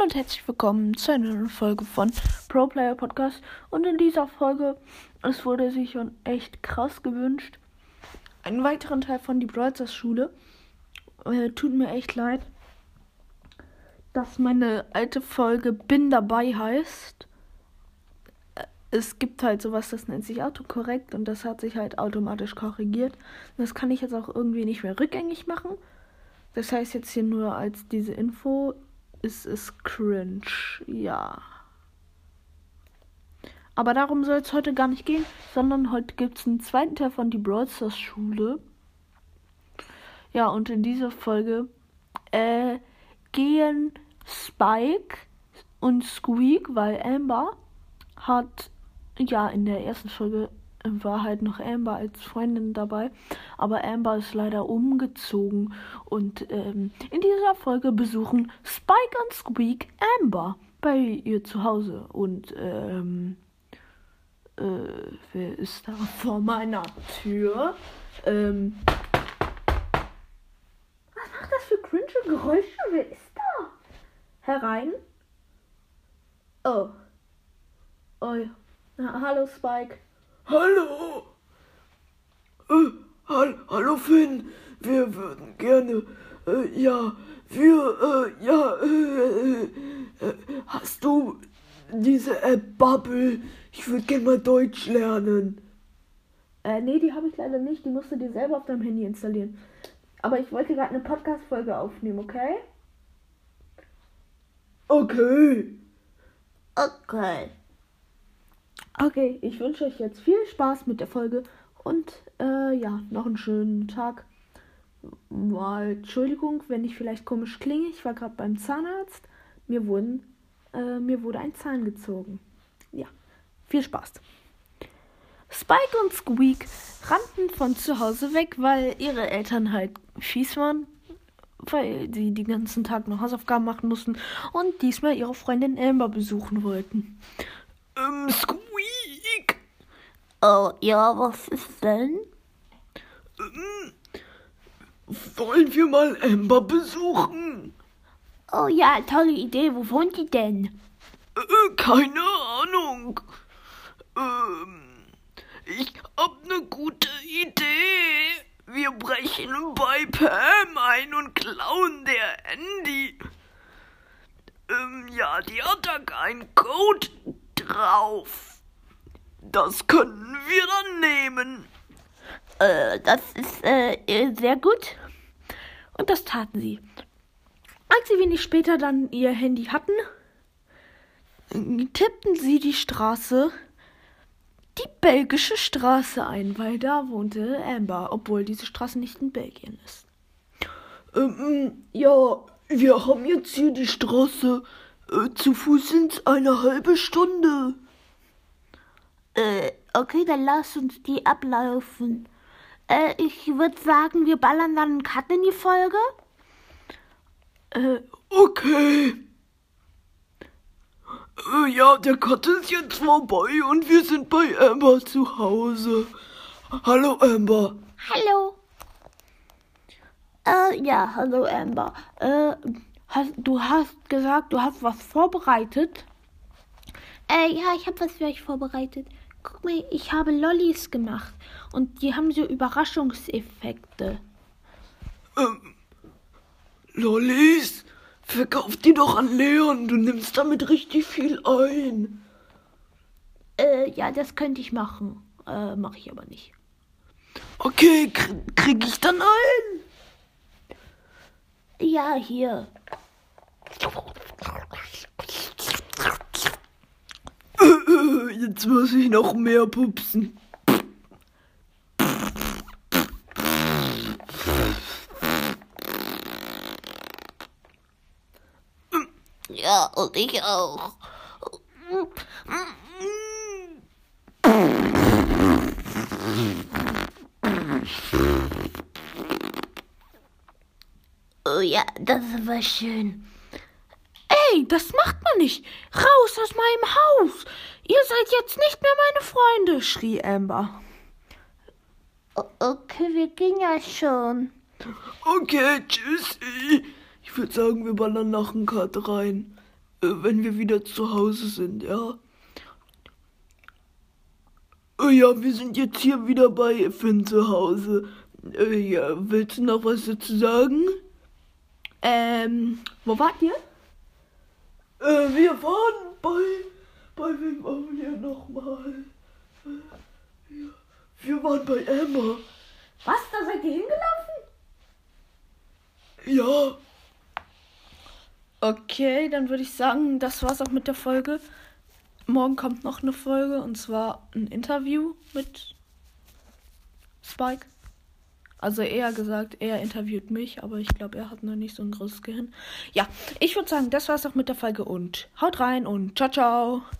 Hallo und herzlich willkommen zu einer neuen Folge von Pro Player Podcast. Und in dieser Folge, es wurde sich schon echt krass gewünscht, einen weiteren Teil von die Brawlers Schule. Äh, tut mir echt leid, dass meine alte Folge Bin dabei heißt. Äh, Es gibt halt sowas, das nennt sich autokorrekt und das hat sich halt automatisch korrigiert. Das kann ich jetzt auch irgendwie nicht mehr rückgängig machen. Das heißt jetzt hier nur als diese Info, ist es cringe. Ja. Aber darum soll es heute gar nicht gehen, sondern heute gibt es einen zweiten Teil von die Brawl Stars Schule. Ja, und in dieser Folge äh, gehen Spike und Squeak, weil Amber hat, ja, in der ersten Folge war halt noch Amber als Freundin dabei, aber Amber ist leider umgezogen und ähm, in dieser Folge besuchen Spike und Squeak Amber bei ihr zu Hause und ähm, äh, wer ist da vor meiner Tür? Ähm, was macht das für cringe Geräusche? Wer ist da? Herein? Oh. Oh ja. Na, hallo Spike. Hallo! Äh, hall hallo Finn, wir würden gerne, äh, ja, wir, äh, ja, äh, äh, hast du diese App Bubble? Ich würde gerne mal Deutsch lernen. Äh, nee, die habe ich leider nicht. Die musst du dir selber auf deinem Handy installieren. Aber ich wollte gerade eine Podcast-Folge aufnehmen, okay? Okay. Okay. Okay, ich wünsche euch jetzt viel Spaß mit der Folge und äh, ja, noch einen schönen Tag. Mal Entschuldigung, wenn ich vielleicht komisch klinge. Ich war gerade beim Zahnarzt. Mir wurden, äh, mir wurde ein Zahn gezogen. Ja, viel Spaß. Spike und Squeak rannten von zu Hause weg, weil ihre Eltern halt fies waren, weil sie den ganzen Tag noch Hausaufgaben machen mussten und diesmal ihre Freundin Amber besuchen wollten. Ähm, Squeak. Oh, ja, was ist denn? Ähm, wollen wir mal Amber besuchen? Oh ja, tolle Idee. Wo wohnt die denn? Äh, keine Ahnung. Ähm, ich hab ne gute Idee. Wir brechen bei Pam ein und klauen der Handy. Ähm, ja, die hat da keinen Code drauf. Das können wir dann nehmen. Äh, das ist äh, sehr gut. Und das taten sie. Als sie wenig später dann ihr Handy hatten, tippten sie die Straße, die belgische Straße ein, weil da wohnte Amber, obwohl diese Straße nicht in Belgien ist. Ähm, ja, wir haben jetzt hier die Straße. Äh, zu Fuß sind's eine halbe Stunde. Äh, okay, dann lass uns die ablaufen. Äh, ich würde sagen, wir ballern dann einen Cut in die Folge. Äh, okay. Äh, ja, der Cut ist jetzt vorbei und wir sind bei Amber zu Hause. Hallo Amber. Hallo. Äh, ja, hallo Amber. Äh, hast, du hast gesagt, du hast was vorbereitet. Äh, ja, ich habe was für euch vorbereitet. Guck mal, ich habe Lollis gemacht. Und die haben so Überraschungseffekte. Ähm, Lollis? Verkauf die doch an Leon. Du nimmst damit richtig viel ein. Äh, ja, das könnte ich machen. Äh, mache ich aber nicht. Okay, kr krieg ich dann ein? Ja, hier. Äh, Jetzt muss ich noch mehr pupsen. Ja, und ich auch. Oh ja, das war schön. Ey, das macht man nicht. Raus aus meinem Haus. Ihr seid jetzt nicht mehr meine Freunde, schrie Amber. Okay, wir gehen ja schon. Okay, tschüssi. Ich würde sagen, wir ballern noch einen Cut rein. äh, wenn wir wieder zu Hause sind, ja. Äh, ja, wir sind jetzt hier wieder bei Finn zu Hause. Äh, ja, willst du noch was dazu sagen? Ähm, wo wart ihr? Äh, wir waren bei, bei wem waren wir nochmal? Wir waren bei Emma. Was? Da seid ihr hingelaufen? Ja, Okay, dann würde ich sagen, das war's auch mit der Folge. Morgen kommt noch eine Folge und zwar ein Interview mit Spike. Also eher gesagt, er interviewt mich, aber ich glaube, er hat noch nicht so ein großes Gehirn. Ja, ich würde sagen, das war's auch mit der Folge und haut rein und ciao, ciao.